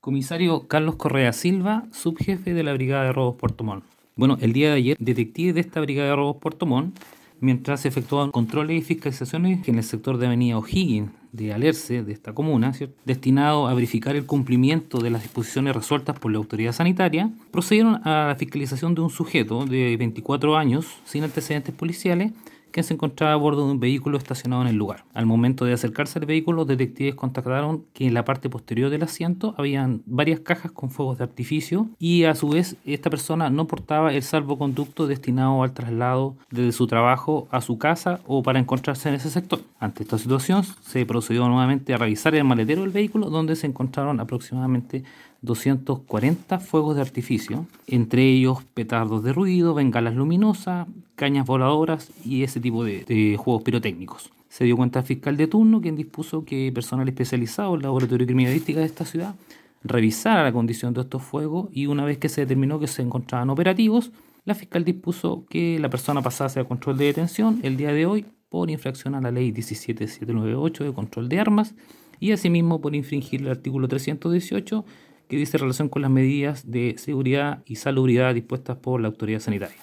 Comisario Carlos Correa Silva, subjefe de la Brigada de Robos Puerto. Bueno, el día de ayer, detectives de esta Brigada de Robos Puerto mientras se efectuaban controles y fiscalizaciones en el sector de Avenida O'Higgins de Alerce, de esta comuna, destinado a verificar el cumplimiento de las disposiciones resueltas por la autoridad sanitaria, procedieron a la fiscalización de un sujeto de 24 años sin antecedentes policiales que se encontraba a bordo de un vehículo estacionado en el lugar. Al momento de acercarse al vehículo, los detectives constataron que en la parte posterior del asiento habían varias cajas con fuegos de artificio y a su vez esta persona no portaba el salvoconducto destinado al traslado desde su trabajo a su casa o para encontrarse en ese sector. Ante esta situación, se procedió nuevamente a revisar el maletero del vehículo donde se encontraron aproximadamente 240 fuegos de artificio, entre ellos petardos de ruido, bengalas luminosas, cañas voladoras y ese tipo de, juegos pirotécnicos. Se dio cuenta el fiscal de turno, quien dispuso que personal especializado en laboratorio criminalística de esta ciudad revisara la condición de estos fuegos y una vez que se determinó que se encontraban operativos, la fiscal dispuso que la persona pasase a control de detención el día de hoy por infracción a la ley 17798 de control de armas y asimismo por infringir el artículo 318 que dice relación con las medidas de seguridad y salubridad dispuestas por la autoridad sanitaria.